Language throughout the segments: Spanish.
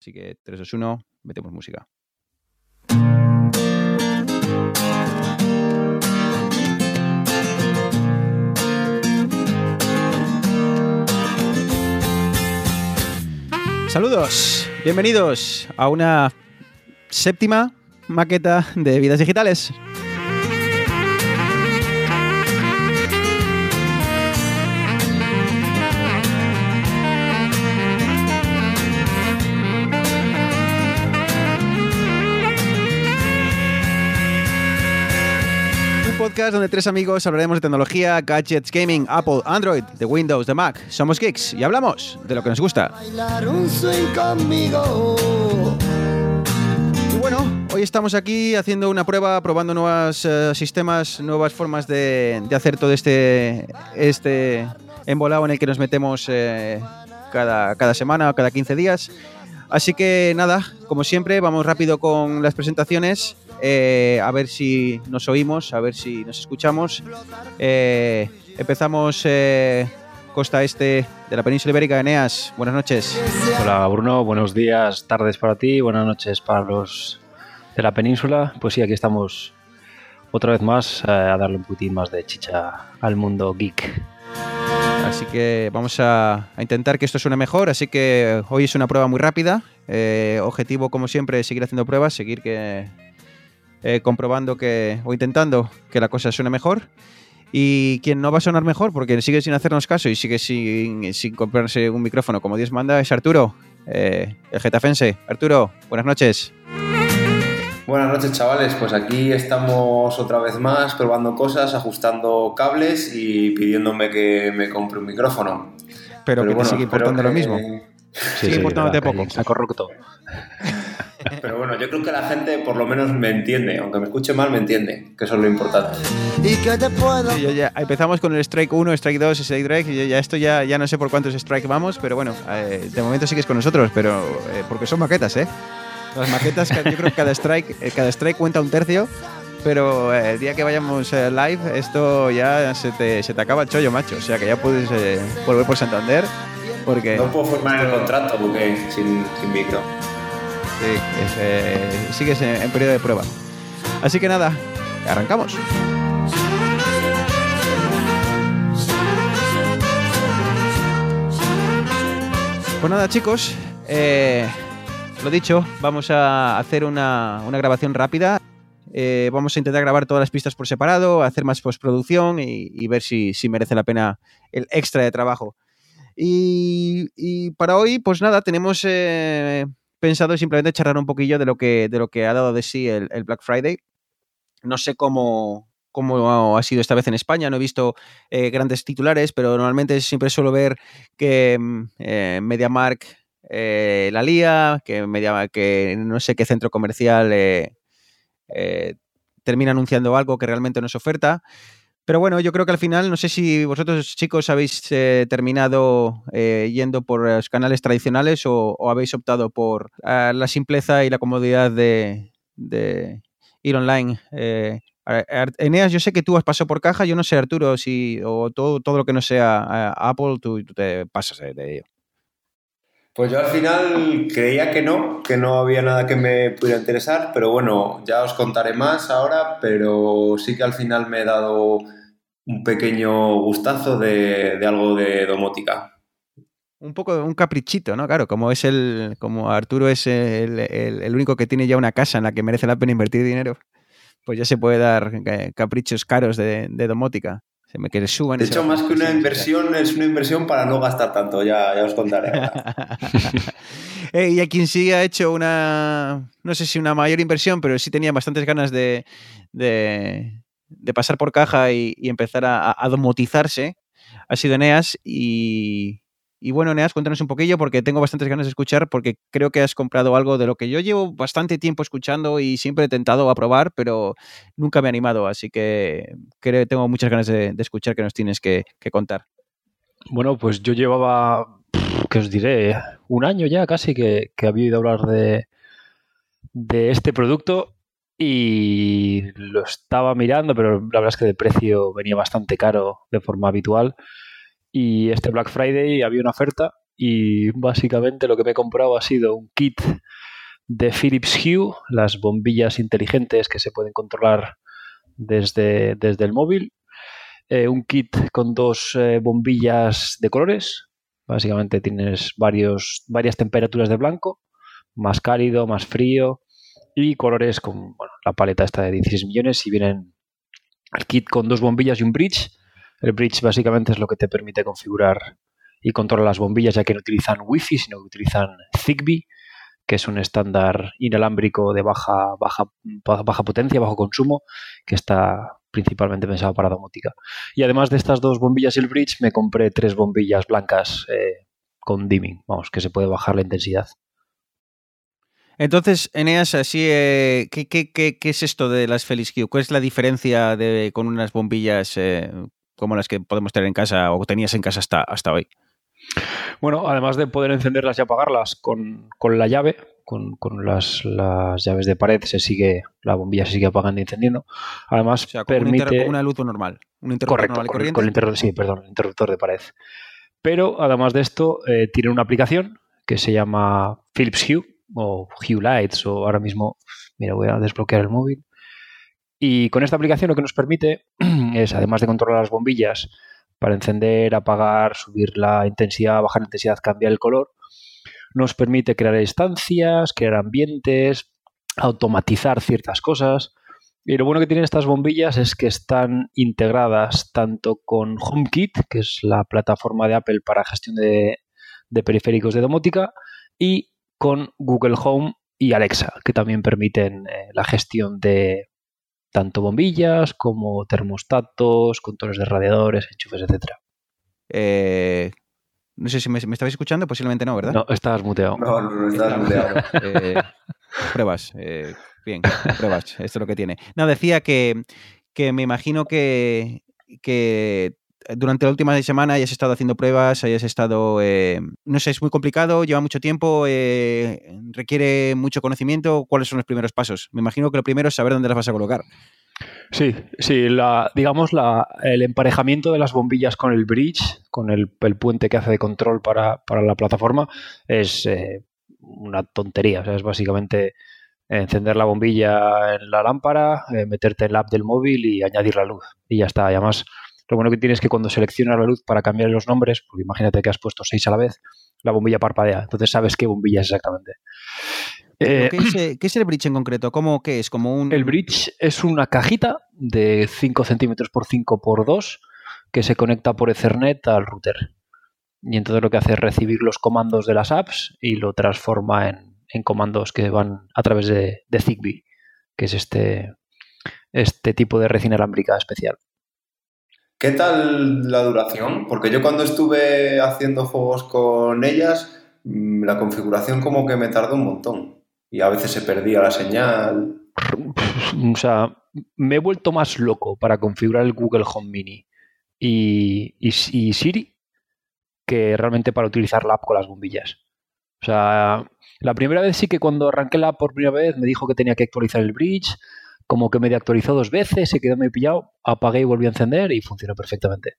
Así que 3, 2, 1, metemos música. Saludos, bienvenidos a una séptima maqueta de vidas digitales. Podcast donde tres amigos hablaremos de tecnología, gadgets, gaming, Apple, Android, de Windows, de Mac. Somos geeks y hablamos de lo que nos gusta. bailar un swing conmigo. Y bueno, hoy estamos aquí haciendo una prueba, probando nuevos eh, sistemas, nuevas formas de, de hacer todo este, este embolado en el que nos metemos eh, cada, cada semana o cada 15 días. Así que nada, como siempre, vamos rápido con las presentaciones, eh, a ver si nos oímos, a ver si nos escuchamos. Eh, empezamos eh, costa este de la península ibérica, Eneas. Buenas noches. Hola Bruno, buenos días, tardes para ti, buenas noches para los de la península. Pues sí, aquí estamos otra vez más a darle un poquitín más de chicha al mundo geek. Así que vamos a, a intentar que esto suene mejor. Así que hoy es una prueba muy rápida. Eh, objetivo, como siempre, seguir haciendo pruebas, seguir que, eh, comprobando que o intentando que la cosa suene mejor. Y quien no va a sonar mejor, porque sigue sin hacernos caso y sigue sin, sin comprarse un micrófono como Dios manda, es Arturo, eh, el getafense. Arturo, buenas noches. Buenas noches chavales, pues aquí estamos otra vez más probando cosas, ajustando cables y pidiéndome que me compre un micrófono. Pero, que te sigue importando lo mismo. Sigue importándote verdad, poco. ha corrupto. Pero bueno, yo creo que la gente por lo menos me entiende, aunque me escuche mal me entiende, que eso es lo importante. ¿Y qué te puedo? Sí, yo ya- empezamos con el Strike 1, Strike 2, Strike 3. Y yo ya esto ya, ya no sé por cuántos Strike vamos, pero bueno, eh, de momento sigues con nosotros, pero eh, porque son maquetas, ¿eh? Las maquetas, yo creo que cada strike, eh, cada strike cuenta un tercio, pero eh, el día que vayamos eh, live, esto ya se te, se te acaba el chollo, macho. O sea que ya puedes eh, volver por Santander, porque No puedo firmar el contrato porque sin, sin micro. Es, eh, sigues en, periodo de prueba. Así que nada, arrancamos. Pues nada, chicos, eh, lo dicho, vamos a hacer una, una grabación rápida. Eh, vamos a intentar grabar todas las pistas por separado, hacer más postproducción y, ver si, si merece la pena el extra de trabajo. Y, y para hoy, pues nada, tenemos eh, pensado simplemente charlar un poquillo de lo que, de lo que ha dado de sí el, Black Friday. No sé cómo, cómo ha sido esta vez en España, no he visto eh, grandes titulares, pero normalmente siempre suelo ver que mm, eh, MediaMark eh, la lía, que, Media, que no sé qué centro comercial eh, termina anunciando algo que realmente no es oferta. Pero bueno, yo creo que al final, no sé si vosotros chicos habéis eh, terminado eh, yendo por los canales tradicionales o, habéis optado por eh, la simpleza y la comodidad de, ir online. Eh, Eneas, yo sé que tú has pasado por caja, yo no sé, Arturo, si o todo, todo lo que no sea Apple, tú, tú te pasas de ello. Pues yo al final creía que no, que no había nada que me pudiera interesar, pero bueno, ya os contaré más ahora, pero sí que al final me he dado un pequeño gustazo de, de algo de domótica. Un poco un caprichito, ¿no? Claro, como es el, como Arturo es el, el- el único que tiene ya una casa en la que merece la pena invertir dinero, pues ya se puede dar eh, caprichos caros de, de domótica. Se me que le suban. De hecho, más que una inversión, es una inversión para no gastar tanto, ya, ya os contaré. ahora. Y a quien sí ha hecho una, no sé si una mayor inversión, pero sí tenía bastantes ganas de, de, de pasar por caja y, empezar a, a domotizarse, ha sido Eneas. Y, bueno, Eneas, cuéntanos un poquillo porque tengo bastantes ganas de escuchar porque creo que has comprado algo de lo que yo llevo bastante tiempo escuchando y siempre he tentado a probar, pero nunca me he animado. Así que creo, tengo muchas ganas de, escuchar que nos tienes que, que contar. Bueno, pues yo llevaba, ¿qué os diré? Un año ya casi que, que había oído hablar de este producto y lo estaba mirando, pero la verdad es que de precio venía bastante caro de forma habitual. Y este Black Friday había una oferta y básicamente lo que me he comprado ha sido un kit de Philips Hue, las bombillas inteligentes que se pueden controlar desde, desde el móvil, eh, un kit con dos eh, bombillas de colores, básicamente tienes varios, varias temperaturas de blanco, más cálido, más frío y colores con la paleta esta de 16 millones y vienen el kit con dos bombillas y un bridge. El bridge básicamente es lo que te permite configurar y controlar las bombillas ya que no utilizan Wi-Fi, sino que utilizan Zigbee, que es un estándar inalámbrico de baja, baja, baja potencia, bajo consumo, que está principalmente pensado para domótica. Y además de estas dos bombillas y el bridge, me compré tres bombillas blancas eh, con dimming, vamos, que se puede bajar la intensidad. Entonces, Eneas, así, eh, ¿qué, qué, qué, qué, es esto de las Felix Q? ¿Cuál es la diferencia de, con unas bombillas eh, como las que podemos tener en casa o tenías en casa hasta, hasta hoy? Bueno, además de poder encenderlas y apagarlas con, con la llave, con, con las, las, llaves de pared, se sigue, la bombilla se sigue apagando y encendiendo. Además, o sea, como permite. Un una luz normal. Un interruptor Correcto, normal con, corriente. con el interruptor, sí, perdón, el interruptor de pared. Pero además de esto, eh, tiene una aplicación que se llama Philips Hue o Hue Lights o ahora mismo, mira, voy a desbloquear el móvil. Y con esta aplicación lo que nos permite es, además de controlar las bombillas para encender, apagar, subir la intensidad, bajar la intensidad, cambiar el color, nos permite crear instancias, crear ambientes, automatizar ciertas cosas. Y lo bueno que tienen estas bombillas es que están integradas tanto con HomeKit, que es la plataforma de Apple para gestión de, de periféricos de domótica, y con Google Home y Alexa, que también permiten eh, la gestión de tanto bombillas como termostatos, controles de radiadores, enchufes, etcétera. Eh, no sé si me, me, estabais escuchando, posiblemente no, ¿verdad? No, estabas muteado. No, no, no estás muteado. Eh, pruebas, eh, bien, pruebas, esto es lo que tiene. No, decía que, que me imagino que, que durante la última semana hayas estado haciendo pruebas, hayas estado, eh, no sé, es muy complicado, lleva mucho tiempo, eh, requiere mucho conocimiento. ¿Cuáles son los primeros pasos? Me imagino que lo primero es saber dónde las vas a colocar. Sí, sí, la, digamos la, el emparejamiento de las bombillas con el bridge, con el, puente que hace de control para, la plataforma, es eh, una tontería. O sea, es básicamente encender la bombilla en la lámpara, eh, meterte en la app del móvil y añadir la luz. Y ya está. Y además, lo bueno que tienes es que cuando seleccionas la luz para cambiar los nombres, porque imagínate que has puesto seis a la vez, la bombilla parpadea. Entonces sabes qué bombilla es exactamente. Eh, ¿Qué, es, ¿Qué, es, el bridge en concreto? ¿Cómo qué es? Como un... El bridge es una cajita de 5 centímetros por 5 por 2 que se conecta por Ethernet al router. Y entonces lo que hace es recibir los comandos de las apps y lo transforma en, en comandos que van a través de, de, Zigbee, que es este, este tipo de red inalámbrica especial. ¿Qué tal la duración? Porque yo cuando estuve haciendo juegos con ellas, mm, la configuración como que me tardó un montón y a veces se perdía la señal. O sea, me he vuelto más loco para configurar el Google Home Mini y, Siri que realmente para utilizar la app con las bombillas. O sea, la primera vez sí que cuando arranqué la app por primera vez me dijo que tenía que actualizar el bridge, como que me actualizó dos veces, se quedó medio pillado, apagué y volví a encender y funcionó perfectamente.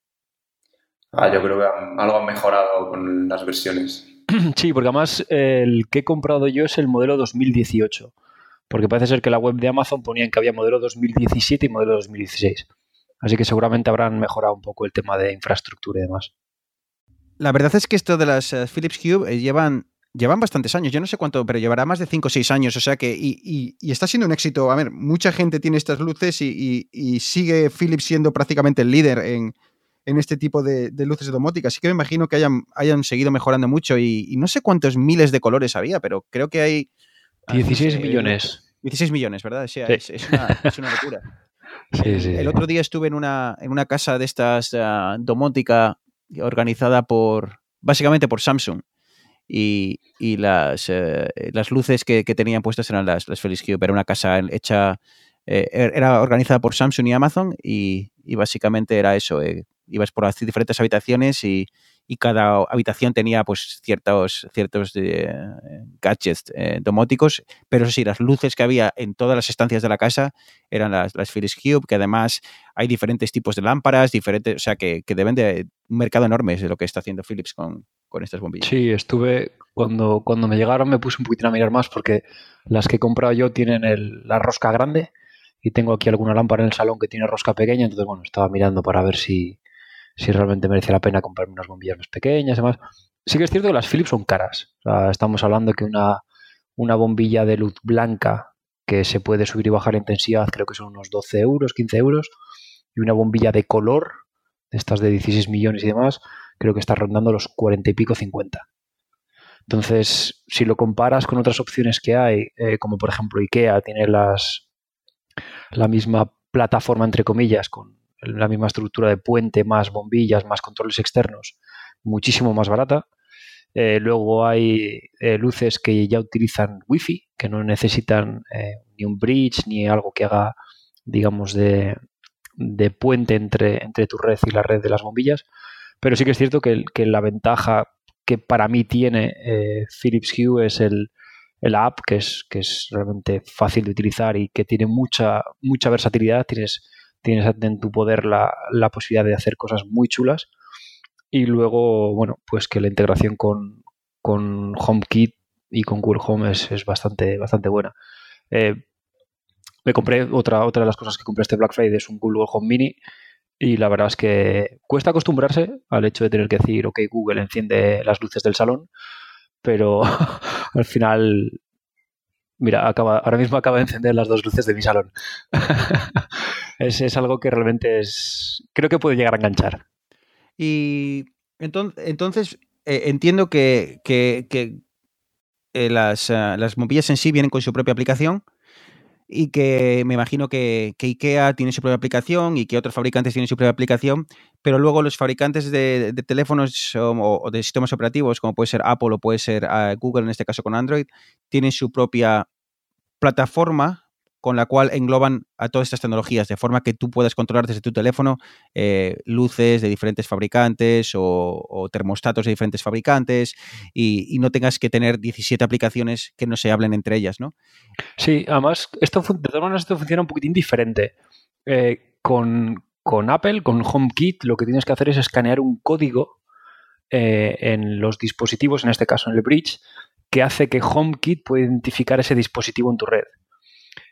Ah, yo creo que algo ha mejorado con las versiones. Sí, porque además el que he comprado yo es el modelo 2018. Porque parece ser que la web de Amazon ponía que había modelo 2017 y modelo 2016. Así que seguramente habrán mejorado un poco el tema de infraestructura y demás. La verdad es que esto de las uh, Philips Hue eh, llevan, llevan bastantes años. Yo no sé cuánto, pero llevará más de 5 o 6 años. O sea que. Y, y, y, está siendo un éxito. A ver, mucha gente tiene estas luces y, y sigue Philips siendo prácticamente el líder en, en este tipo de, de, luces de domótica. Así que me imagino que hayan, hayan seguido mejorando mucho y, no sé cuántos miles de colores había, pero creo que hay... 16 ah, no sé, millones. 16 millones, ¿verdad? Sí. Es, es, una, es, una, locura. Sí, sí, el otro día estuve en una, en una casa de estas uh, domótica organizada por, básicamente por Samsung. Y, las, uh, las luces que, que, tenían puestas eran las, las Felix Cube. Era una casa hecha, eh, era organizada por Samsung y Amazon y, básicamente era eso, eh, ibas por las diferentes habitaciones y, y, cada habitación tenía pues ciertos, ciertos eh, gadgets eh, domóticos, pero eso sí, las luces que había en todas las estancias de la casa eran las, las Philips Cube, que además hay diferentes tipos de lámparas, diferentes, o sea que, que deben de un mercado enorme es lo que está haciendo Philips con, con estas bombillas. Sí, estuve, cuando, cuando me llegaron me puse un poquito a mirar más porque las que he comprado yo tienen el, la rosca grande y tengo aquí alguna lámpara en el salón que tiene rosca pequeña, entonces bueno, estaba mirando para ver si, si realmente merece la pena comprarme unas bombillas más pequeñas y demás. Sí que es cierto que las Philips son caras. estamos hablando que una, una bombilla de luz blanca que se puede subir y bajar la intensidad creo que son unos 12 euros, 15 euros, y una bombilla de color, estas de 16 millones y demás, creo que está rondando los 40 y pico, 50. Entonces, si lo comparas con otras opciones que hay, eh, como por ejemplo IKEA tiene las, la misma plataforma, entre comillas, con la misma estructura de puente, más bombillas, más controles externos, muchísimo más barata. Eh, luego hay eh, luces que ya utilizan Wi-Fi, que no necesitan ni un bridge ni algo que haga, digamos, de, de puente entre, entre, tu red y la red de las bombillas. Pero sí que es cierto que, la ventaja que para mí tiene eh, Philips Hue es el, app, que es, que es realmente fácil de utilizar y que tiene mucha, mucha versatilidad. Tienes, tienes en tu poder la, la posibilidad de hacer cosas muy chulas. Y luego, bueno, pues que la integración con, con HomeKit y con Google Home es, es bastante, bastante buena. Eh, me compré otra, otra de las cosas que compré este Black Friday es un Google Home Mini y la verdad es que cuesta acostumbrarse al hecho de tener que decir, ok, Google enciende las luces del salón, pero al final, mira, acaba, ahora mismo acaba de encender las dos luces de mi salón. es, es, algo que realmente es, creo que puede llegar a enganchar. Y entonces, eh, entiendo que, que, eh, las, uh, las en sí vienen con su propia aplicación y que me imagino que, que, IKEA tiene su propia aplicación y que otros fabricantes tienen su propia aplicación, pero luego los fabricantes de, teléfonos o, de sistemas operativos, como puede ser Apple o puede ser uh, Google, en este caso con Android, tienen su propia plataforma con la cual engloban a todas estas tecnologías, de forma que tú puedas controlar desde tu teléfono eh, luces de diferentes fabricantes o, o, termostatos de diferentes fabricantes y, y, no tengas que tener 17 aplicaciones que no se hablen entre ellas, ¿no? Sí, además, esto, de todas maneras, esto funciona un poquitín diferente. Eh, con, con, Apple, con HomeKit, lo que tienes que hacer es escanear un código eh, en los dispositivos, en este caso en el Bridge, que hace que HomeKit pueda identificar ese dispositivo en tu red.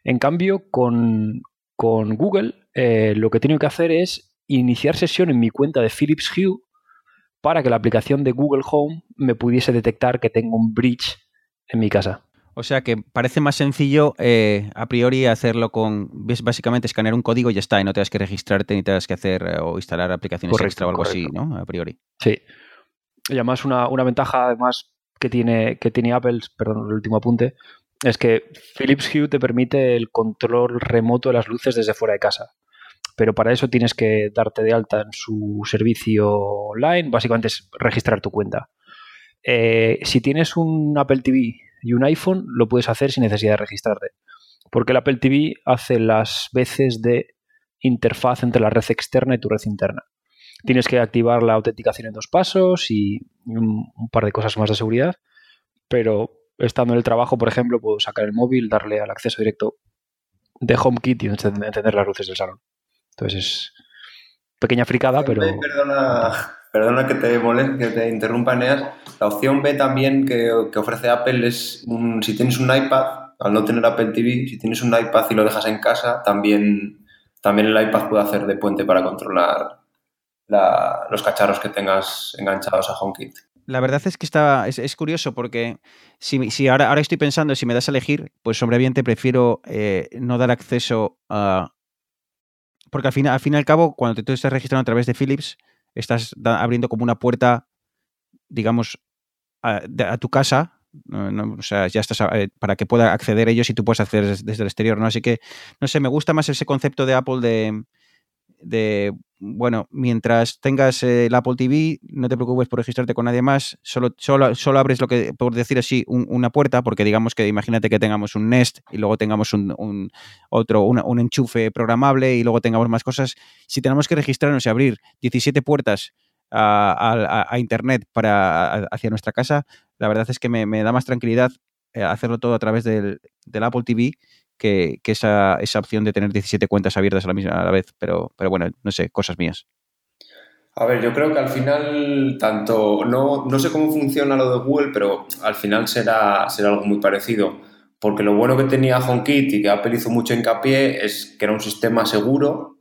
En cambio, con, con Google, eh, lo que tengo que hacer es iniciar sesión en mi cuenta de Philips Hue para que la aplicación de Google Home me pudiese detectar que tengo un bridge en mi casa. O sea que parece más sencillo eh, a priori hacerlo con básicamente escanear un código y ya está, y no tengas que registrarte ni tengas que hacer eh, o instalar aplicaciones correcto, extra o algo correcto. así, ¿no? A priori. Sí. Y además una, una ventaja además que tiene, que tiene Apple, perdón, el último apunte, es que Philips Hue te permite el control remoto de las luces desde fuera de casa. Pero para eso tienes que darte de alta en su servicio online, básicamente es registrar tu cuenta. Eh, si tienes un Apple TV y un iPhone, lo puedes hacer sin necesidad de registrarte. Porque el Apple TV hace las veces de interfaz entre la red externa y tu red interna. Tienes que activar la autenticación en dos pasos y un, un par de cosas más de seguridad, pero estando en el trabajo, por ejemplo, puedo sacar el móvil, darle al acceso directo de HomeKit y encender las luces del salón. Entonces es pequeña fricada, pero... Perdona, perdona que te moleste, que te interrumpa, Neas. La opción B también que, que ofrece Apple es un, si tienes un iPad, al no tener Apple TV, si tienes un iPad y lo dejas en casa, también, también el iPad puede hacer de puente para controlar la, los cacharros que tengas enganchados a HomeKit. La verdad es que está, es, es curioso porque si, si, ahora, ahora estoy pensando, si me das a elegir, pues sobreviviente prefiero eh, no dar acceso a... Porque al fin, al fin y al cabo, cuando tú estás registrando a través de Philips, estás abriendo como una puerta, digamos, a, a tu casa, o sea, ya estás eh, para que pueda acceder ellos y tú puedes acceder desde, desde, el exterior, ¿no? Así que, no sé, me gusta más ese concepto de Apple de, de bueno, mientras tengas eh, el Apple TV, no te preocupes por registrarte con nadie más, solo, solo, solo abres lo que, por decir así, un, una puerta, porque digamos que imagínate que tengamos un Nest y luego tengamos un, otro, un enchufe programable y luego tengamos más cosas. Si tenemos que registrarnos y abrir 17 puertas a, a, a Internet para hacia nuestra casa, la verdad es que me, me da más tranquilidad eh, hacerlo todo a través del, del Apple TV que, esa, esa, opción de tener 17 cuentas abiertas a la misma a la vez, pero, pero bueno, no sé, cosas mías. A ver, yo creo que al final, tanto, no, no sé cómo funciona lo de Google, pero al final será, será algo muy parecido. Porque lo bueno que tenía HomeKit y que Apple hizo mucho hincapié es que era un sistema seguro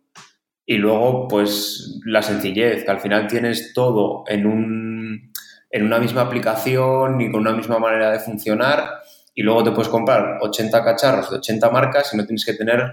y luego, pues, la sencillez, que al final tienes todo en, un, en una misma aplicación y con una misma manera de funcionar y luego te puedes comprar 80 cacharros de 80 marcas y no tienes que tener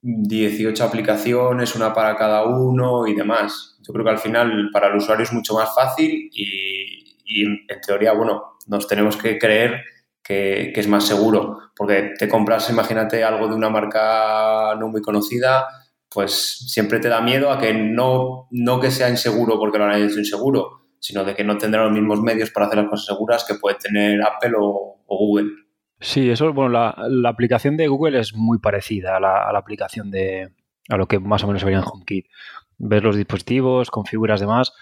18 aplicaciones, una para cada uno y demás. Yo creo que al final para el usuario es mucho más fácil y, en teoría, bueno, nos tenemos que creer que, es más seguro, porque te compras, imagínate, algo de una marca no muy conocida, pues siempre te da miedo a que no, no que sea inseguro porque lo han hecho inseguro, sino de que no tendrán los mismos medios para hacer las cosas seguras que puede tener Apple o Google. Sí, eso, bueno, la, aplicación de Google es muy parecida a la, aplicación de, a lo que más o menos vería en HomeKit. Ves los dispositivos, configuras demás.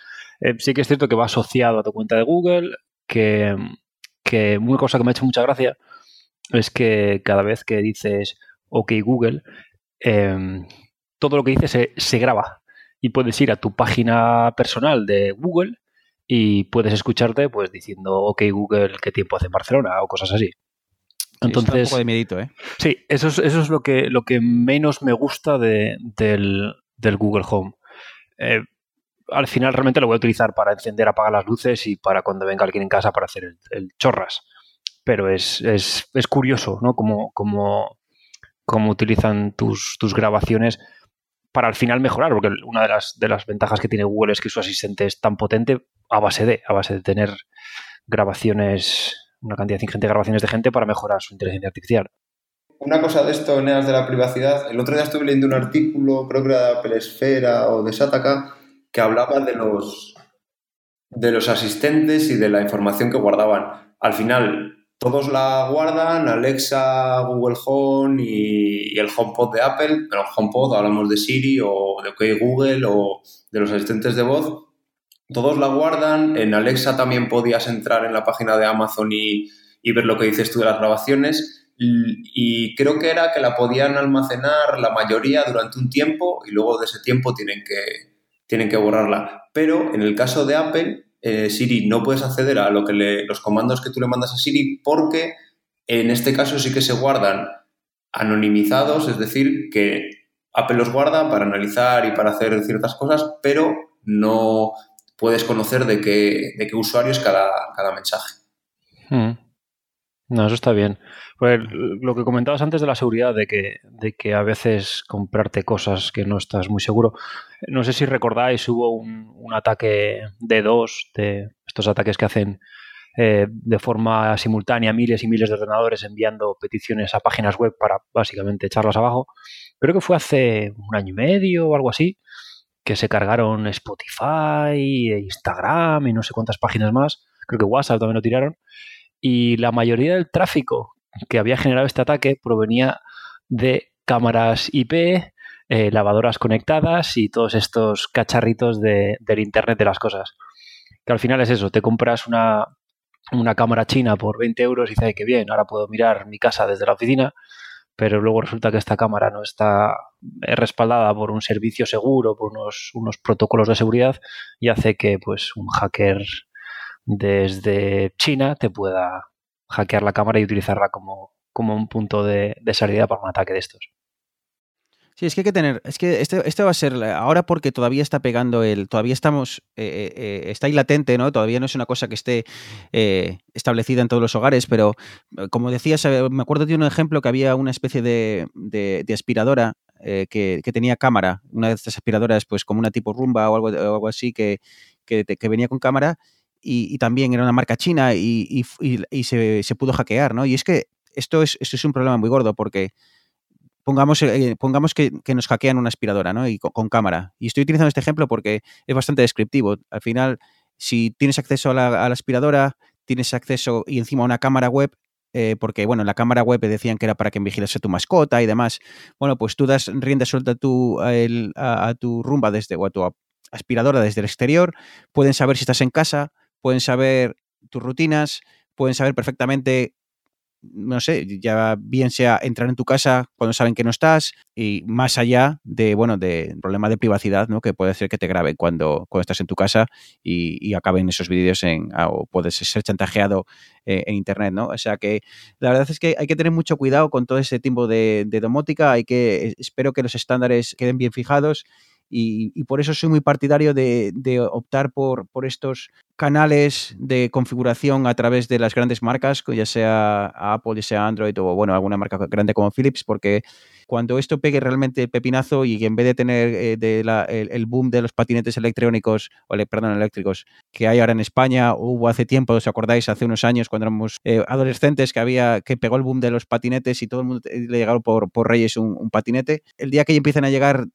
Eh, sí que es cierto que va asociado a tu cuenta de Google, que, que una cosa que me ha hecho mucha gracia es que cada vez que dices OK Google, em, todo lo que dices se, se, graba y puedes ir a tu página personal de Google y puedes escucharte pues diciendo OK Google qué tiempo hace en Barcelona o cosas así. Entonces, un poco de miedito, ¿eh? Sí, eso es, eso es lo, que, lo que menos me gusta del, Google Home. Eh, al final realmente lo voy a utilizar para encender, apagar las luces y para cuando venga alguien en casa para hacer el, chorras. Pero es, curioso, ¿no? Como, como, como utilizan tus, tus, grabaciones para al final mejorar, porque una de las, de las ventajas que tiene Google es que su asistente es tan potente a base de, a base de tener grabaciones una cantidad ingente de grabaciones de gente para mejorar su inteligencia artificial. Una cosa de esto, Neas, de la privacidad. El otro día estuve leyendo un artículo, creo que era de Apple Esfera o de Sataka, que hablaba de los, de los asistentes y de la información que guardaban. Al final, todos la guardan, Alexa, Google Home y, el HomePod de Apple. Pero HomePod hablamos de Siri o de Google o de los asistentes de voz todos la guardan. En Alexa también podías entrar en la página de Amazon y, ver lo que dices tú de las grabaciones. Y creo que era que la podían almacenar la mayoría durante un tiempo y luego de ese tiempo tienen que, tienen que borrarla. Pero en el caso de Apple, eh, Siri no puedes acceder a lo que los comandos que tú le mandas a Siri porque en este caso sí que se guardan anonimizados, es decir, que Apple los guarda para analizar y para hacer ciertas cosas, pero no, puedes conocer de qué, de qué usuario es cada, cada mensaje. Hmm. No, eso está bien. Pues lo que comentabas antes de la seguridad, de que, de que a veces comprarte cosas que no estás muy seguro. No sé si recordáis, hubo un, un ataque de dos, de estos ataques que hacen eh, de forma simultánea miles y miles de ordenadores enviando peticiones a páginas web para básicamente echarlas abajo. Creo que fue hace un año y medio o algo así que se cargaron Spotify, Instagram y no sé cuántas páginas más. Creo que WhatsApp también lo tiraron. Y la mayoría del tráfico que había generado este ataque provenía de cámaras IP, eh, lavadoras conectadas y todos estos cacharritos del Internet de las cosas. Que al final es eso, te compras una, una cámara china por 20 euros y dices, que bien, ahora puedo mirar mi casa desde la oficina pero luego resulta que esta cámara no está respaldada por un servicio seguro, por unos, unos protocolos de seguridad y hace que pues un hacker desde China te pueda hackear la cámara y utilizarla como, como un punto de, de salida para un ataque de estos. Sí, es que hay que tener, es que este, este va a ser, ahora porque todavía está pegando el, todavía estamos, eh, eh, eh, está ahí latente, ¿no? Todavía no es una cosa que esté establecida en todos los hogares, pero como decías, me acuerdo de un ejemplo que había una especie de, de, aspiradora que, tenía cámara, una de estas aspiradoras, pues como una tipo rumba o algo, así, que, que, venía con cámara y, también era una marca china y, y se, se, pudo hackear, ¿no? Y es que esto es, esto es un problema muy gordo porque pongamos, eh, pongamos que, nos hackean una aspiradora, ¿no? Y con, cámara. Y estoy utilizando este ejemplo porque es bastante descriptivo. Al final, si tienes acceso a la, aspiradora, tienes acceso y encima a una cámara web, eh, porque, bueno, en la cámara web decían que era para que vigilase tu mascota y demás. Bueno, pues tú das rienda suelta a tu, a, tu rumba desde, o a tu aspiradora desde el exterior, pueden saber si estás en casa, pueden saber tus rutinas, pueden saber perfectamente no sé, ya bien sea entrar en tu casa cuando saben que no estás y más allá de, bueno, de problema de privacidad, ¿no? Que puede ser que te graben cuando, cuando estás en tu casa y, acaben esos vídeos en, o puedes ser chantajeado eh, en internet, ¿no? O sea que la verdad es que hay que tener mucho cuidado con todo ese tipo de, de domótica, hay que, espero que los estándares queden bien fijados y, por eso soy muy partidario de, optar por, estos canales de configuración a través de las grandes marcas, ya sea Apple, ya sea Android o bueno, alguna marca grande como Philips, porque cuando esto pegue realmente pepinazo y en vez de tener eh, el, boom de los patinetes electrónicos, o perdón, eléctricos, que hay ahora en España, hubo hace tiempo, ¿os acordáis? Hace unos años cuando éramos eh, adolescentes que había, que pegó el boom de los patinetes y todo el mundo le llegaron por, Reyes un, un patinete. El día que empiecen a llegar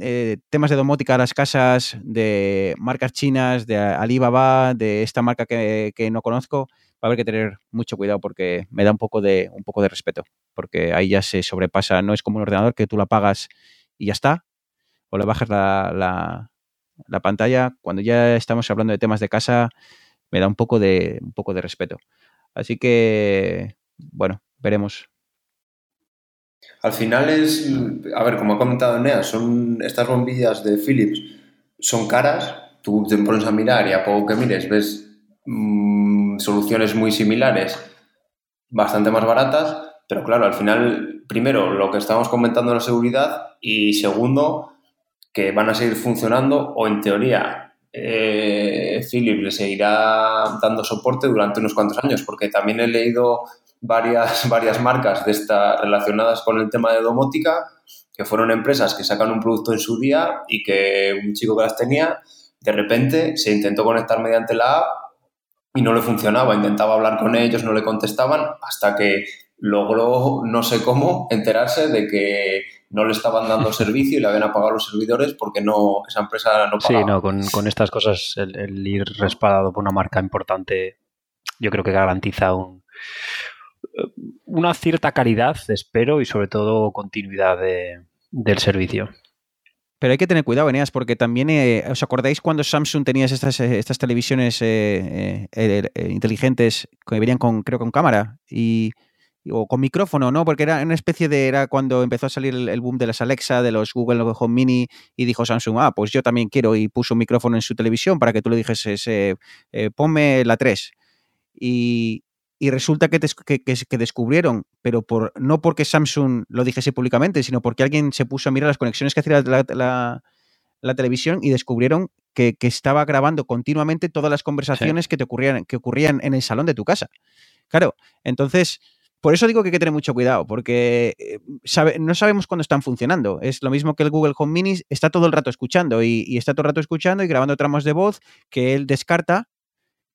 eh, temas de domótica a las casas de marcas chinas, de Alibaba, de esta marca que, no conozco, va a haber que tener mucho cuidado porque me da un poco de, un poco de respeto, porque ahí ya se sobrepasa, no es como un ordenador que tú la apagas y ya está, o le bajas la, la, pantalla, cuando ya estamos hablando de temas de casa, me da un poco de, un poco de respeto. Así que, bueno, veremos. Al final es, a ver, como ha comentado Nea, son estas bombillas de Philips, son caras, tú te pones a mirar y a poco que mires ves mm, soluciones muy similares, bastante más baratas, pero claro, al final, primero, lo que estamos comentando la seguridad y segundo, que van a seguir funcionando o en teoría eh, Philips le seguirá dando soporte durante unos cuantos años, porque también he leído varias, varias marcas de esta, relacionadas con el tema de domótica, que fueron empresas que sacan un producto en su día y que un chico que las tenía, de repente se intentó conectar mediante la app y no le funcionaba. Intentaba hablar con ellos, no le contestaban, hasta que logró, no sé cómo, enterarse de que no le estaban dando servicio y le habían apagado los servidores porque no esa empresa no pagaba. Sí, no, con, estas cosas el, el, ir respaldado por una marca importante yo creo que garantiza un, una cierta calidad, espero, y sobre todo continuidad del servicio. Pero hay que tener cuidado, Eneas, porque también, eh, ¿os acordáis cuando Samsung tenía estas, eh, estas televisiones eh, inteligentes que venían con, creo, con cámara y, o con micrófono, ¿no? Porque era una especie de, era cuando empezó a salir el, boom de las Alexa, de los Google Home Mini y dijo Samsung, ah, pues yo también quiero y puso un micrófono en su televisión para que tú le dijeses, ponme la 3. Y, y resulta que, que, descubrieron, pero por, no porque Samsung lo dijese públicamente, sino porque alguien se puso a mirar las conexiones que hacía la, televisión y descubrieron que, estaba grabando continuamente todas las conversaciones que, te ocurrían, que ocurrían en el salón de tu casa. Claro, entonces, por eso digo que hay que tener mucho cuidado, porque eh, no sabemos cuándo están funcionando. Es lo mismo que el Google Home Mini, está todo el rato escuchando y, y está todo el rato escuchando y grabando tramos de voz que él descarta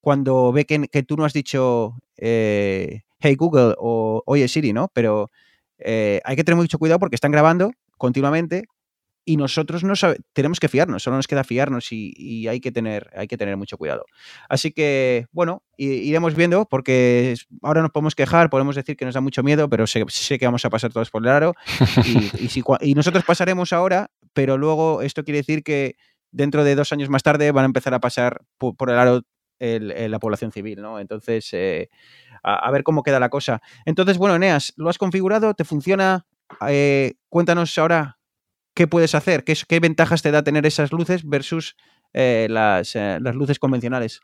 cuando ve que, tú no has dicho eh, Hey Google o Oye Siri, ¿no? Pero eh, hay que tener mucho cuidado porque están grabando continuamente y nosotros no tenemos que fiarnos, solo nos queda fiarnos y, hay, que tener, hay que tener mucho cuidado. Así que, bueno, iremos viendo porque ahora nos podemos quejar, podemos decir que nos da mucho miedo, pero sé, que vamos a pasar todos por el aro y, y nosotros pasaremos ahora, pero luego esto quiere decir que dentro de dos años más tarde van a empezar a pasar por el aro la población civil, ¿no? Entonces, eh, a, ver cómo queda la cosa. Entonces, bueno, Eneas, ¿lo has configurado? ¿Te funciona? Eh, cuéntanos ahora qué puedes hacer, qué, ventajas te da tener esas luces versus eh, las, las, luces convencionales.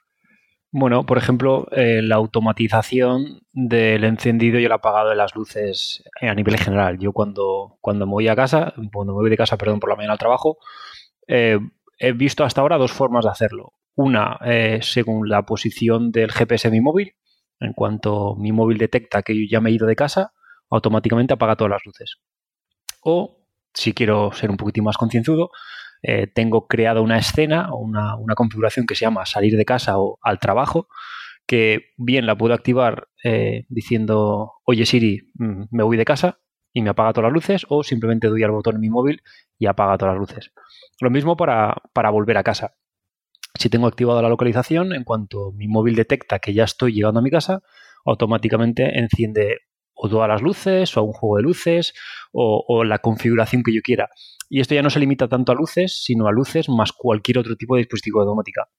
Bueno, por ejemplo, la automatización del encendido y el apagado de las luces a nivel general. Yo cuando, cuando me voy a casa, cuando me voy de casa, perdón, por la mañana al trabajo, he visto hasta ahora dos formas de hacerlo. Una, eh, según la posición del GPS de mi móvil. En cuanto mi móvil detecta que yo ya me he ido de casa, automáticamente apaga todas las luces. O, si quiero ser un poquitín más concienzudo, eh, tengo creado una escena o una, configuración que se llama salir de casa o al trabajo, que bien la puedo activar eh, diciendo, oye Siri, mm, me voy de casa y me apaga todas las luces, o simplemente doy al botón en mi móvil y apaga todas las luces. Lo mismo para volver a casa. Si tengo activado la localización, en cuanto mi móvil detecta que ya estoy llegando a mi casa, automáticamente enciende o todas las luces, o un juego de luces, o, la configuración que yo quiera. Y esto ya no se limita tanto a luces, sino a luces más cualquier otro tipo de dispositivo de domótica.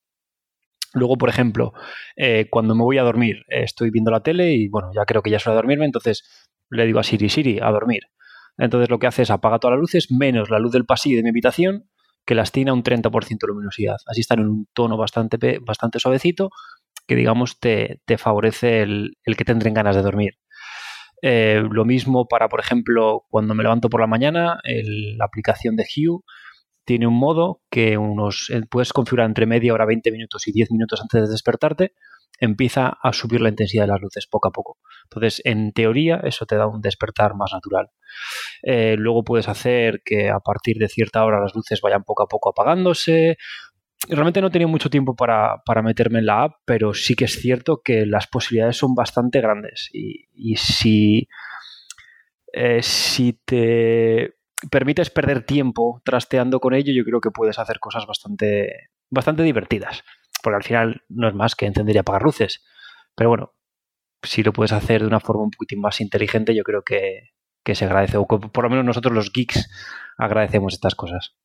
Luego, por ejemplo, eh, cuando me voy a dormir, estoy viendo la tele y bueno, ya creo que ya es hora de dormirme, entonces le digo a Siri, Siri, a dormir. Entonces lo que hace es apaga todas las luces, menos la luz del pasillo de mi habitación, que las tiene a un 30% de luminosidad. Así están en un tono bastante, bastante suavecito, que digamos te, favorece el, que te ganas de dormir. Eh, lo mismo para, por ejemplo, cuando me levanto por la mañana, la aplicación de Hue tiene un modo que unos eh, puedes configurar entre media hora, 20 minutos y 10 minutos antes de despertarte, empieza a subir la intensidad de las luces poco a poco. Entonces, en teoría, eso te da un despertar más natural. Eh, luego puedes hacer que a partir de cierta hora las luces vayan poco a poco apagándose. Realmente no tenido mucho tiempo para, meterme en la app, pero sí que es cierto que las posibilidades son bastante grandes. Y, si, eh, si te permites perder tiempo trasteando con ello, yo creo que puedes hacer cosas bastante, bastante divertidas. Porque al final no es más que encender y apagar luces. Pero bueno, si lo puedes hacer de una forma un poquitín más inteligente, yo creo que, se agradece. O por lo menos nosotros los geeks agradecemos estas cosas.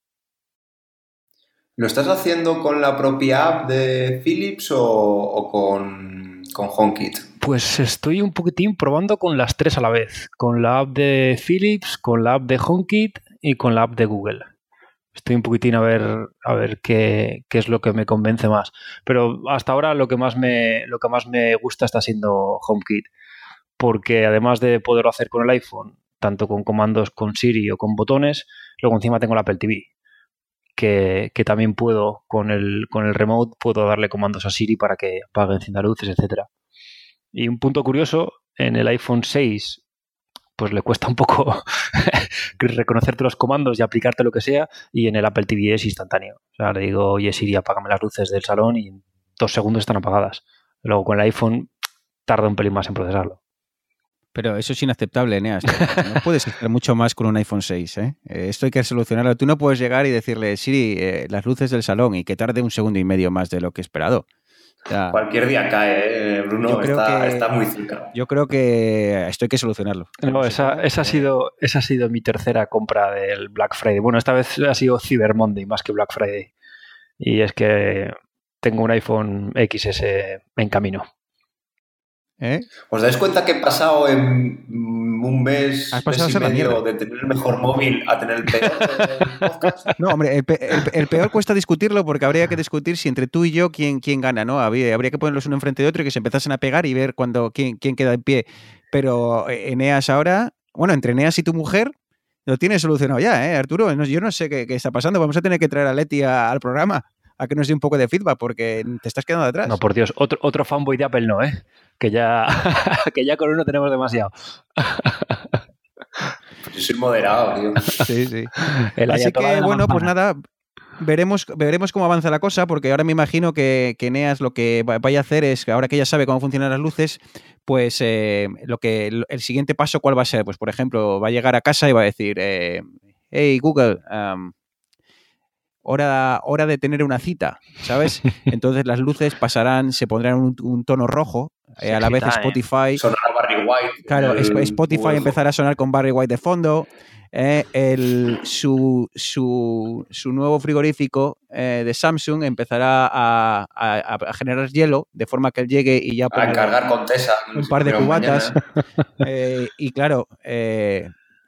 ¿Lo estás haciendo con la propia app de Philips o, con, con HomeKit? Pues estoy un poquitín probando con las tres a la vez, con la app de Philips, con la app de HomeKit y con la app de Google. Estoy un poquitín a ver, a ver qué, es lo que me convence más. Pero hasta ahora lo que más me, lo que más me gusta está siendo HomeKit. Porque además de poderlo hacer con el iPhone, tanto con comandos con Siri o con botones, luego encima tengo la Apple TV. Que, también puedo, con el, con el remote, puedo darle comandos a Siri para que apague, encienda luces, etcétera. Y un punto curioso, en el iPhone 6 pues le cuesta un poco reconocerte los comandos y aplicarte lo que sea, y en el Apple TV es instantáneo. O sea, le digo, oye Siri, apágame las luces del salón y en dos segundos están apagadas. Luego con el iPhone tarda un pelín más en procesarlo. Pero eso es inaceptable, Eneas. No puedes hacer mucho más con un iPhone 6. ¿eh? ¿eh? Esto hay que solucionarlo. Tú no puedes llegar y decirle, Siri, eh, las luces del salón y que tarde un segundo y medio más de lo que esperado. Cualquier día cae, ¿eh? Bruno, está, muy cerca. Yo creo que esto hay que solucionarlo. esa, ha sido, esa ha sido mi tercera compra del Black Friday. Bueno, esta vez ha sido Cyber Monday más que Black Friday. Y es que tengo un iPhone XS en camino. ¿Eh? ¿Os dais cuenta que he pasado en un mes, mes y medio de tener el mejor móvil a tener el peor No, hombre, el, peor cuesta discutirlo porque habría que discutir si entre tú y yo quién, quién gana, ¿no? Habría, habría que ponerlos uno enfrente de otro y que se empezasen a pegar y ver cuando, quién, quién queda en pie. Pero Eneas ahora, bueno, entre Eneas y tu mujer, lo tienes solucionado ya, ¿eh, Arturo? Yo no sé qué, está pasando. Vamos a tener que traer a Leti al programa a que nos dé un poco de feedback porque te estás quedando atrás. No, por Dios, otro, otro fanboy de Apple no, ¿eh? Que ya, que ya con uno tenemos demasiado. Yo soy moderado, tío. Sí, sí. Así que, bueno, pues nada, veremos, veremos cómo avanza la cosa, porque ahora me imagino que, que Neas lo que vaya a hacer es, ahora que ya sabe cómo funcionan las luces, pues eh, lo que el siguiente paso, ¿cuál va a ser? Pues, por ejemplo, va a llegar a casa y va a decir, eh, hey, Google, hora, hora de tener una cita, ¿sabes? Entonces las luces pasarán, se pondrán un, un tono rojo, eh, a la vez Spotify... Sonará Barry White. Claro, Spotify empezará a sonar con Barry White de fondo. Eh, el, su, su, su, nuevo frigorífico eh, de Samsung empezará a, a, generar hielo de forma que él llegue y ya pueda cargar con Tesa un par de cubatas y claro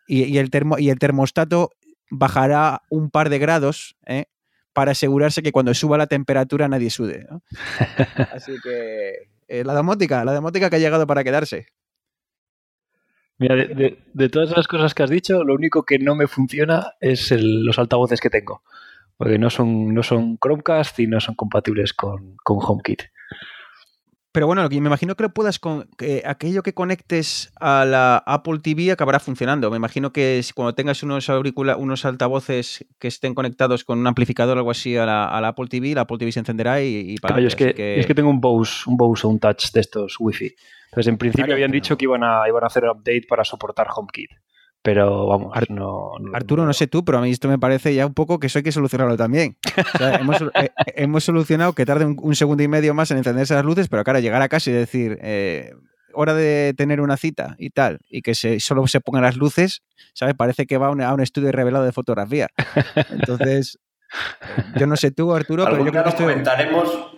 y, y, el termo, y el termostato bajará un par de grados ¿eh? para asegurarse que cuando suba la temperatura nadie sude. Así que eh, la domótica, la domótica que ha llegado para quedarse. Mira, de, todas las cosas que has dicho, lo único que no me funciona es los altavoces que tengo. Porque no son, no son Chromecast y no son compatibles con, con HomeKit. Pero bueno, me imagino que lo puedas con aquello que conectes a la Apple TV acabará funcionando. Me imagino que cuando tengas unos unos altavoces que estén conectados con un amplificador o algo así a la, Apple TV, la Apple TV se encenderá y, y para es, que, es que tengo un Bose, un Bose un Touch de estos Wi-Fi. Entonces, en principio habían dicho que iban a, iban a hacer un update para soportar HomeKit. Pero vamos, no, Arturo, no, sé tú, pero a mí esto me parece ya un poco que eso hay que solucionarlo también. Eh, hemos, solucionado que tarde un, segundo y medio más en encenderse las luces, pero claro, llegar a casa y decir, eh, hora de tener una cita y tal, y que se, solo se pongan las luces, ¿sabes? Parece que va a un, estudio revelado de fotografía. Entonces, yo no sé tú, Arturo, pero yo creo que esto... comentaremos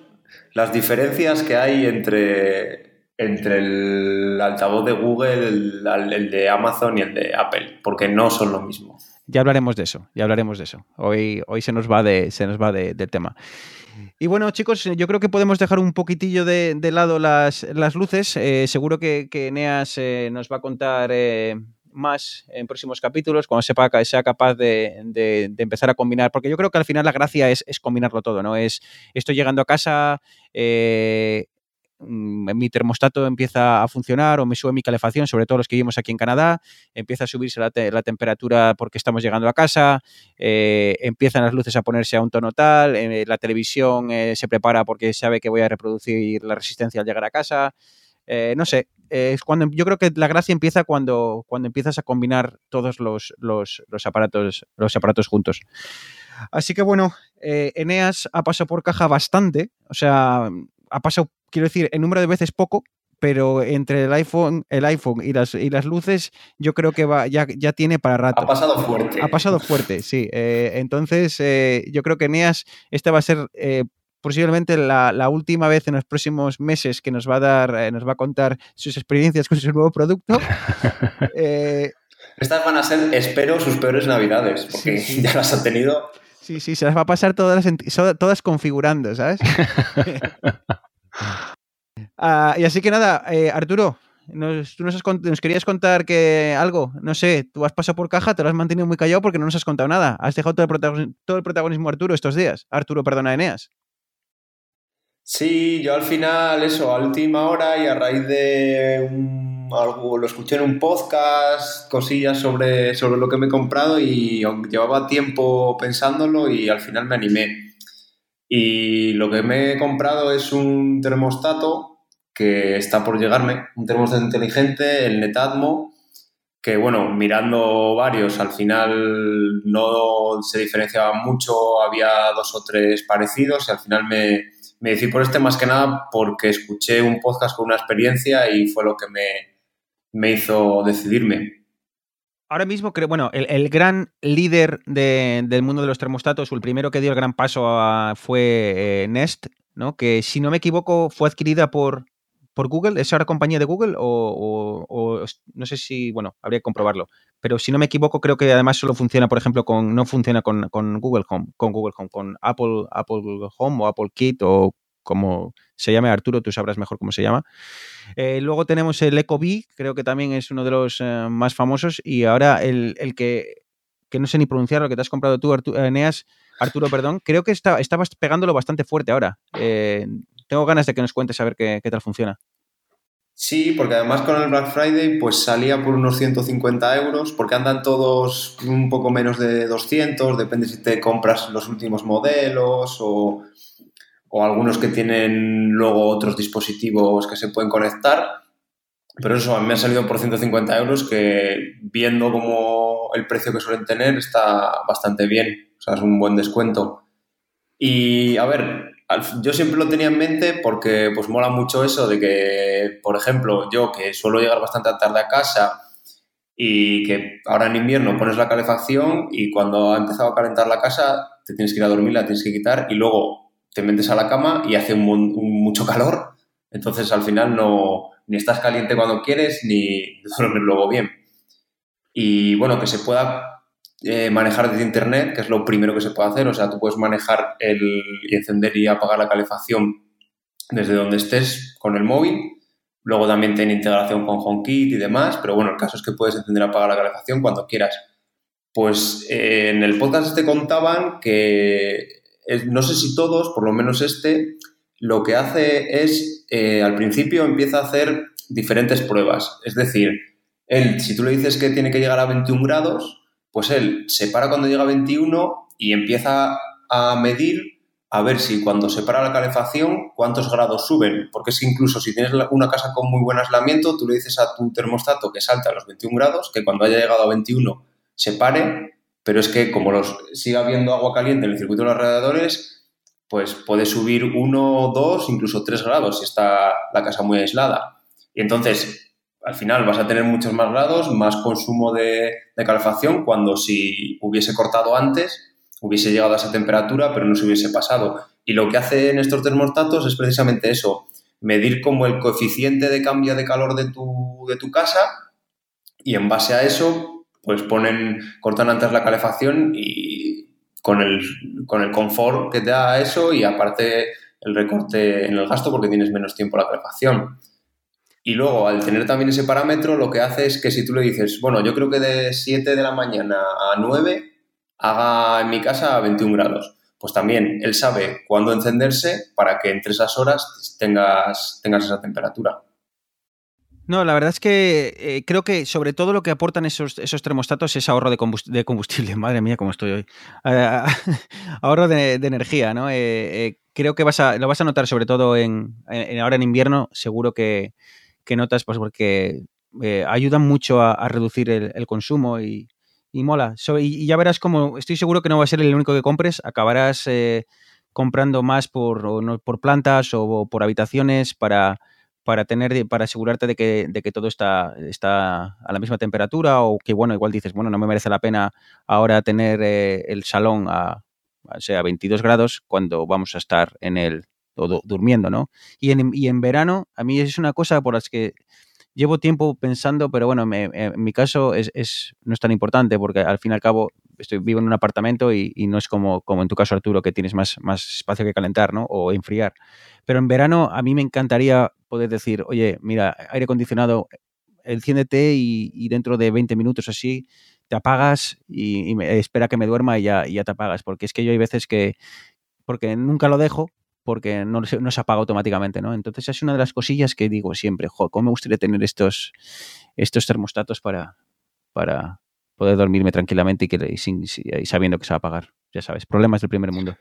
las diferencias que hay entre, entre el altavoz de Google, el, de Amazon y el de Apple, porque no son lo mismo. Ya hablaremos de eso, ya hablaremos de eso. Hoy, hoy se nos va de, se nos va de, del tema. Y bueno, chicos, yo creo que podemos dejar un poquitillo de, de lado las, las luces. Eh, seguro que, que Eneas eh, nos va a contar eh, más en próximos capítulos, cuando sepa, sea capaz de, de, de, empezar a combinar, porque yo creo que al final la gracia es, es combinarlo todo, ¿no? Es estoy llegando a casa, mi termostato empieza a funcionar o me sube mi calefacción, sobre todo los que vivimos aquí en Canadá, empieza a subirse la, te la temperatura porque estamos llegando a casa, eh, empiezan las luces a ponerse a un tono tal, eh, la televisión eh, se prepara porque sabe que voy a reproducir la resistencia al llegar a casa. No sé, es cuando yo creo que la gracia empieza cuando, cuando empiezas a combinar todos los, los, los aparatos, los aparatos juntos. Así que bueno, Eneas ha pasado por caja bastante, o sea, ha pasado, quiero decir, en número de veces poco, pero entre el iPhone, el iPhone y las, y las luces, yo creo que va, ya, ya tiene para rato. Ha pasado fuerte. Ha pasado fuerte, sí. Eh, entonces, eh, yo creo que Eneas, esta va a ser eh, posiblemente la, la, última vez en los próximos meses que nos va a dar, eh, nos va a contar sus experiencias con su nuevo producto. eh, Estas van a ser, espero, sus peores navidades, porque sí, sí. ya las ha tenido. Sí, sí, se las va a pasar todas, todas configurando, ¿sabes? uh, y así que nada, eh, Arturo, nos, tú nos, querías contar que algo, no sé, tú has pasado por caja, te lo has mantenido muy callado porque no nos has contado nada. Has dejado todo el, protagonismo, Arturo estos días. Arturo, perdona, Eneas. Sí, yo al final, eso, a última hora y a raíz de algo, lo escuché en un podcast, cosillas sobre, sobre lo que me he comprado y llevaba tiempo pensándolo y al final me animé. Y lo que me he comprado es un termostato que está por llegarme, un termostato inteligente, el Netatmo, que bueno, mirando varios, al final no se diferenciaba mucho, había dos o tres parecidos y al final me me decidí por este más que nada porque escuché un podcast con una experiencia y fue lo que me, me hizo decidirme. Ahora mismo creo, bueno, el, gran líder de, del mundo de los termostatos, el primero que dio el gran paso a, fue eh, Nest, ¿no? Que si no me equivoco fue adquirida por, por Google, ¿es ahora compañía de Google? O, o, o, no sé si, bueno, habría que comprobarlo. Pero si no me equivoco, creo que además solo funciona, por ejemplo, con, no funciona con, con Google Home, con Google Home, con Apple, Apple Home o Apple Kit o como se llame Arturo, tú sabrás mejor cómo se llama. Eh, luego tenemos el Ecobee, creo que también es uno de los eh, más famosos. Y ahora el, el, que, que no sé ni pronunciar, lo que te has comprado tú, Arturo, Eneas, Arturo, perdón, creo que está, estabas pegándolo bastante fuerte ahora. Eh, tengo ganas de que nos cuentes a ver qué, qué, tal funciona. Sí, porque además con el Black Friday pues salía por unos 150 euros, porque andan todos un poco menos de 200, depende si te compras los últimos modelos o, o algunos que tienen luego otros dispositivos que se pueden conectar. Pero eso, me ha salido por 150 euros que viendo como el precio que suelen tener está bastante bien. O sea, es un buen descuento. Y a ver, yo siempre lo tenía en mente porque pues mola mucho eso de que, por ejemplo, yo que suelo llegar bastante tarde a casa y que ahora en invierno pones la calefacción y cuando ha empezado a calentar la casa te tienes que ir a dormir, la tienes que quitar y luego te metes a la cama y hace un, un, mucho calor, entonces al final no ni estás caliente cuando quieres ni duermes luego bien. Y bueno, que se pueda eh, manejar desde internet, que es lo primero que se puede hacer, o sea, tú puedes manejar el, y encender y apagar la calefacción desde donde estés con el móvil. Luego también tiene integración con HomeKit y demás, pero bueno, el caso es que puedes encender y apagar la calefacción cuando quieras. Pues eh, en el podcast te contaban que no sé si todos, por lo menos este, lo que hace es, eh, al principio empieza a hacer diferentes pruebas. Es decir, él, si tú le dices que tiene que llegar a 21 grados, pues él se para cuando llega a 21 y empieza a medir a ver si cuando se para la calefacción, cuántos grados suben. Porque es que incluso si tienes una casa con muy buen aislamiento, tú le dices a tu termostato que salta a los 21 grados, que cuando haya llegado a 21 se pare pero es que como los siga habiendo agua caliente en el circuito de los radiadores, pues puede subir uno, dos, incluso tres grados si está la casa muy aislada. Y entonces, al final vas a tener muchos más grados, más consumo de, de calefacción, cuando si hubiese cortado antes, hubiese llegado a esa temperatura, pero no se hubiese pasado. Y lo que hacen estos termostatos es precisamente eso, medir como el coeficiente de cambio de calor de tu, de tu casa y en base a eso, pues ponen, cortan antes la calefacción y con el, con el confort que te da eso y aparte el recorte en el gasto porque tienes menos tiempo la calefacción. Y luego, al tener también ese parámetro, lo que hace es que si tú le dices, bueno, yo creo que de 7 de la mañana a 9 haga en mi casa 21 grados, pues también él sabe cuándo encenderse para que entre esas horas tengas, tengas esa temperatura. No, la verdad es que eh, creo que sobre todo lo que aportan esos, esos termostatos es ahorro de, combustible. Madre mía, cómo estoy hoy. ahorro de, energía, ¿no? Eh, eh, creo que vas a, lo vas a notar sobre todo en, ahora en invierno, seguro que, notas, pues porque ayudan mucho a, reducir el, consumo y, mola. y, ya verás como, estoy seguro que no va a ser el único que compres, acabarás comprando más por, por plantas o por habitaciones para para tener para asegurarte de que, de que todo está, está a la misma temperatura o que bueno, igual dices, bueno, no me merece la pena ahora tener eh, el salón a, a, sea, 22 grados cuando vamos a estar en el o durmiendo, ¿no? Y en, y en verano a mí es una cosa por las que llevo tiempo pensando, pero bueno, en mi caso es, es, no es tan importante porque al fin y al cabo estoy vivo en un apartamento y, no es como, como en tu caso, Arturo, que tienes más, más espacio que calentar, ¿no? O enfriar. Pero en verano a mí me encantaría poder decir, oye, mira, aire acondicionado, enciéndete y, dentro de 20 minutos así te apagas y, y espera que me duerma y ya, ya, te apagas. Porque es que yo hay veces que, porque nunca lo dejo, porque no, no, se apaga automáticamente, ¿no? Entonces es una de las cosillas que digo siempre, jo, ¿cómo me gustaría tener estos, estos termostatos para, para poder dormirme tranquilamente y, sin, sabiendo que se va a apagar? Ya sabes, problemas del primer mundo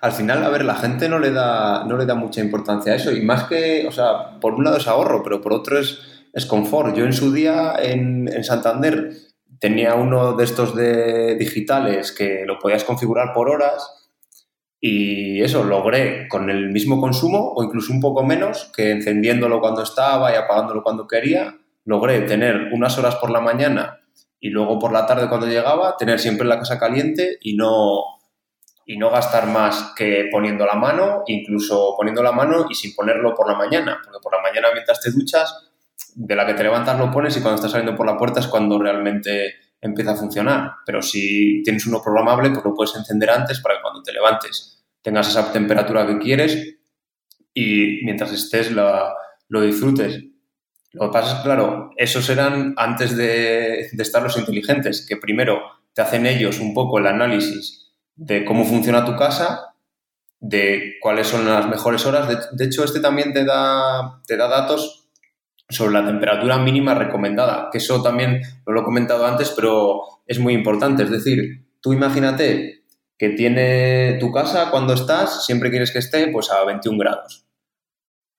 al final, a ver, la gente no le da, no le da mucha importancia a eso. Y más que, o sea, por un lado es ahorro, pero por otro es, es confort. Yo en su día en, en Santander tenía uno de estos de digitales que lo podías configurar por horas y eso logré con el mismo consumo o incluso un poco menos que encendiéndolo cuando estaba y apagándolo cuando quería, logré tener unas horas por la mañana y luego por la tarde cuando llegaba, tener siempre la casa caliente y no, y no gastar más que poniendo la mano, incluso poniendo la mano y sin ponerlo por la mañana, porque por la mañana mientras te duchas, de la que te levantas lo pones y cuando estás saliendo por la puerta es cuando realmente empieza a funcionar. Pero si tienes uno programable, pues lo puedes encender antes para que cuando te levantes tengas esa temperatura que quieres y mientras estés lo disfrutes. Lo que pasa es, claro, esos eran antes de, estar los inteligentes, que primero te hacen ellos un poco el análisis de cómo funciona tu casa, de cuáles son las mejores horas. De, hecho, este también te da, te da datos sobre la temperatura mínima recomendada, que eso también lo he comentado antes, pero es muy importante. Es decir, tú imagínate que tiene tu casa cuando estás, siempre quieres que esté pues a 21 grados.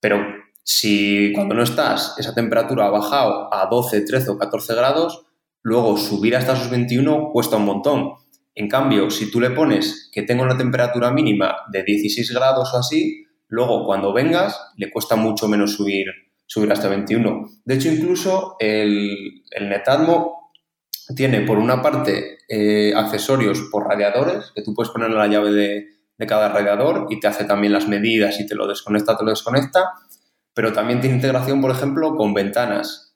Pero si cuando no estás esa temperatura ha bajado a 12, 13 o 14 grados, luego subir hasta esos 21 cuesta un montón. En cambio, si tú le pones que tenga una temperatura mínima de 16 grados o así, luego cuando vengas le cuesta mucho menos subir, subir hasta 21. De hecho, incluso el, el Netatmo tiene por una parte eh, accesorios por radiadores, que tú puedes poner la llave de, de cada radiador y te hace también las medidas y te lo desconecta, te lo desconecta, pero también tiene integración, por ejemplo, con ventanas,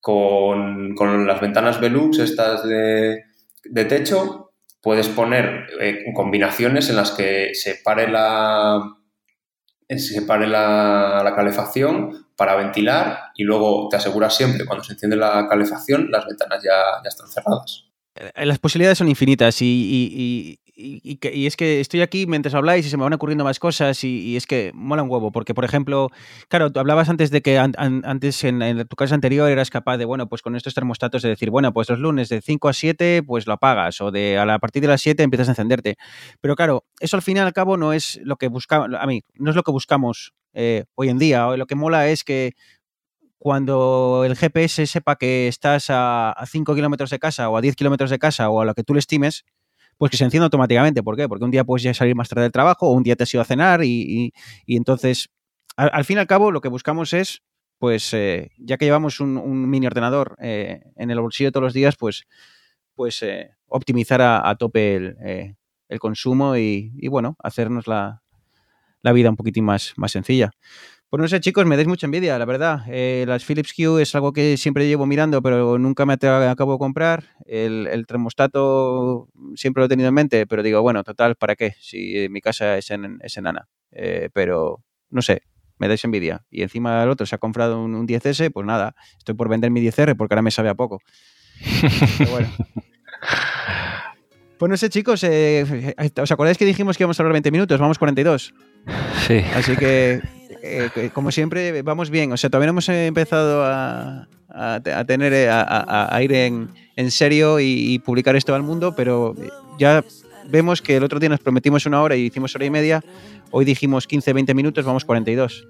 con, con las ventanas Velux, estas de, de techo, puedes poner eh, combinaciones en las que se pare la, se pare la, la, calefacción para ventilar y luego te aseguras siempre cuando se enciende la calefacción las ventanas ya, están cerradas. Eh, las posibilidades son infinitas y, es que estoy aquí mientras habláis y se me van ocurriendo más cosas y, es que mola un huevo, porque por ejemplo, claro, tú hablabas antes de que antes en, tu casa anterior eras capaz de, bueno, pues con estos termostatos de decir, bueno, pues los lunes de 5 a 7 pues lo apagas o de a, la, partir de las 7 empiezas a encenderte. Pero claro, eso al fin y al cabo no es lo que buscamos, a mí, no es lo que buscamos eh, hoy en día. Lo que mola es que cuando el GPS sepa que estás a, 5 kilómetros de casa o a 10 kilómetros de casa o a lo que tú le estimes, pues que se encienda automáticamente. ¿Por qué? Porque un día puedes ya salir más tarde del trabajo o un día te has ido a cenar y, entonces, al, fin y al cabo, lo que buscamos es, pues, eh, ya que llevamos un, mini ordenador eh, en el bolsillo todos los días, pues, pues eh, optimizar a, tope el, el consumo y, y bueno, hacernos la, la vida un poquitín más, más sencilla. Pues no sé, chicos, me dais mucha envidia, la verdad. Eh, las Philips Hue es algo que siempre llevo mirando, pero nunca me acabo de comprar. El, el termostato siempre lo he tenido en mente, pero digo, bueno, total, ¿para qué? Si mi casa es, en, es enana. Eh, pero no sé, me dais envidia. Y encima el otro se ha comprado un, un 10S, pues nada, estoy por vender mi 10R porque ahora me sabe a poco. Pero bueno. Pues no sé, chicos, eh, ¿os acordáis que dijimos que íbamos a hablar 20 minutos? Vamos 42. Sí. Así que, eh, como siempre, vamos bien. O sea, todavía no hemos eh, empezado a, a te- a tener, eh, a, ir en, en serio y, y publicar esto al mundo, pero ya vemos que el otro día nos prometimos una hora y hicimos hora y media. Hoy dijimos 15, 20 minutos, vamos 42.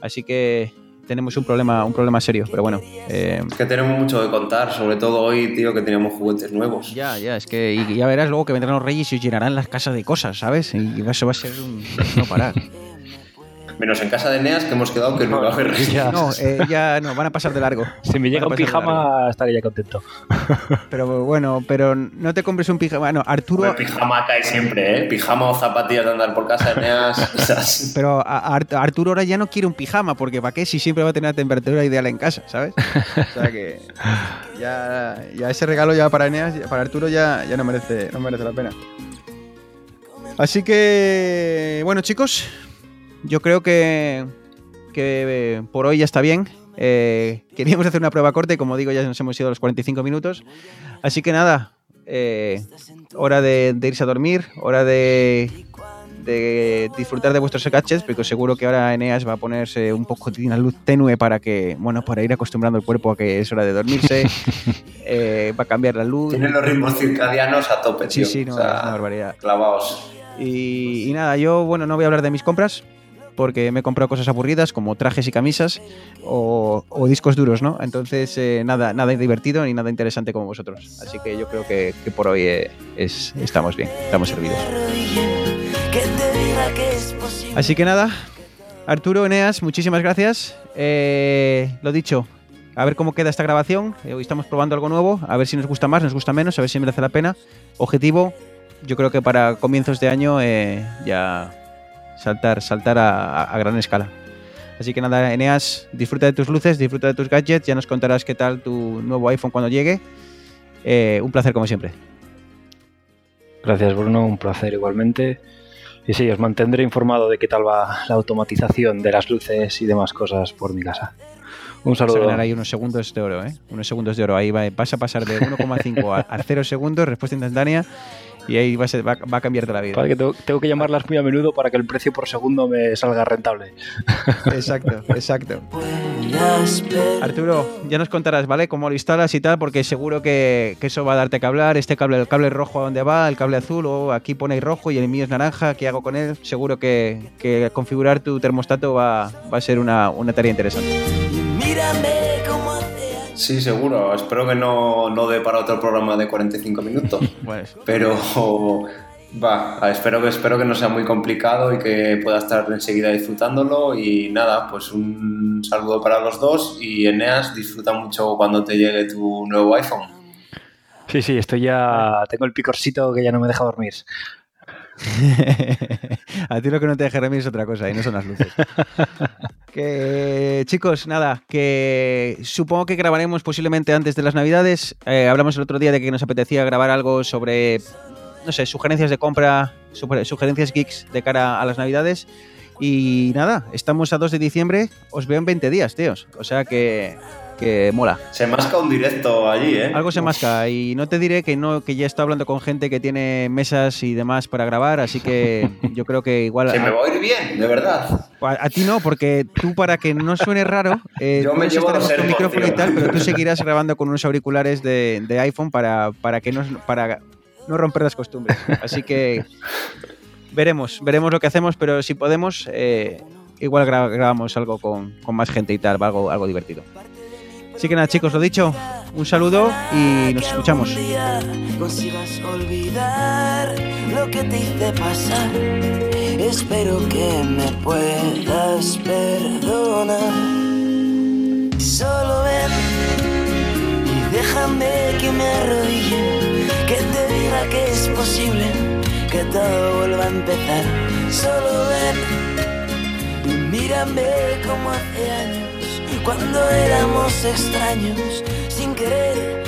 Así que tenemos un problema, un problema serio, pero bueno. eh, Es que tenemos mucho que contar, sobre todo hoy, tío, que teníamos juguetes nuevos. ya, ya, es que y ya verás luego que vendrán los reyes y os llenarán las casas de cosas, ¿sabes? Y eso va a ser un no parar. Menos en casa de Neas, que hemos quedado que no iba a haber. Ya. No, eh, ya no, van a pasar de largo. Si me llega un pijama, estaría ya contento. Pero bueno, pero no te compres un pijama. Bueno, Arturo. Hombre, pijama cae siempre, ¿eh? Pijama o zapatillas de andar por casa de Neas. Pero a- a- Arturo ahora ya no quiere un pijama, porque ¿para qué? Si siempre va a tener la temperatura ideal en casa, ¿sabes? O sea que ya, ya ese regalo ya para Eneas, para Arturo ya, ya no, merece, no merece la pena. Así que, bueno chicos, yo creo que, que eh, por hoy ya está bien. Eh, queríamos hacer una prueba corta y como digo ya nos hemos ido a los 45 minutos. Así que nada, eh, hora de, de irse a dormir, hora de, de disfrutar de vuestros gadgets, porque seguro que ahora Eneas va a ponerse un poco de una luz tenue para que, bueno, para ir acostumbrando el cuerpo a que es hora de dormirse. Eh, va a cambiar la luz. Tienen los ritmos circadianos a tope, Sí, tío. sí, no, O sea, es una barbaridad. clavaos. Y, y nada, yo, bueno, no voy a hablar de mis compras, porque me he comprado cosas aburridas como trajes y camisas o, discos duros, ¿no? Entonces, eh, nada, nada divertido ni nada interesante como vosotros. Así que yo creo que, por hoy eh, es, estamos bien, estamos servidos. Así que nada, Arturo, Eneas, muchísimas gracias. Eh, lo dicho, a ver cómo queda esta grabación. Hoy estamos probando algo nuevo, a ver si nos gusta más, nos gusta menos, a ver si merece la pena. Objetivo, yo creo que para comienzos de año ya saltar, saltar a, a gran escala. Así que nada, Eneas, disfruta de tus luces, disfruta de tus gadgets, ya nos contarás qué tal tu nuevo iPhone cuando llegue. Eh, un placer como siempre. Gracias, Bruno. Un placer igualmente. Y sí, os mantendré informado de qué tal va la automatización de las luces y demás cosas por mi casa. Un Vas a saludo. ganar ahí unos segundos de oro, ¿eh? Unos segundos de oro. Ahí va, vas a pasar de 1,5 a, a 0 segundos, respuesta instantánea, y ahí va a, ser- va, va a cambiarte la vida. Vale, que tengo, tengo que llamarlas muy a menudo para que el precio por segundo me salga rentable. Exacto, exacto. Arturo, ya nos contarás, ¿vale? Cómo lo instalas y tal, porque seguro que, que eso va a darte que hablar. Este cable, el cable rojo a dónde va, el cable azul, o aquí pone rojo y el mío es naranja, ¿qué hago con él? Seguro que, que configurar tu termostato va, va a ser una, una tarea interesante. y mírame como Sí, seguro. Espero que no, no dé para otro programa de 45 minutos. Pero va, espero que, espero que no sea muy complicado y que pueda estar enseguida disfrutándolo. Y nada, pues un saludo para los dos. Y Eneas, disfruta mucho cuando te llegue tu nuevo iPhone. Sí, sí, estoy ya. Tengo el picorcito que ya no me deja dormir. a ti lo que no te deja es otra cosa y no son las luces. que, chicos, nada, que supongo que grabaremos posiblemente antes de las Navidades. Eh, hablamos el otro día de que nos apetecía grabar algo sobre, no sé, sugerencias de compra, sugerencias geeks de cara a las Navidades. Y nada, estamos a 2 de diciembre, os veo en 20 días, tíos. O sea que, que mola. Se masca un directo allí, ¿eh? Algo se masca y no te diré que no que ya estoy hablando con gente que tiene mesas y demás para grabar, así que yo creo que igual Se me va a ir bien, de verdad. a- a ti no, porque tú para que no suene raro, eh, Yo me llevo estaremos con micrófono y tío. tal, pero tú seguirás grabando con unos auriculares de, de iPhone para, para que no para no romper las costumbres. Así que veremos, veremos lo que hacemos, pero si podemos, eh, igual gra- grabamos algo con, con más gente y tal, algo, algo divertido. Así que nada, chicos, lo dicho, un saludo y nos escuchamos. consigas olvidar lo que te hice pasar. Espero que me puedas perdonar. Solo ven y déjame que me arrodille, que te diga que es posible, que todo vuelva a empezar. Solo ven y mírame como hace años, cuando éramos extraños, sin querer,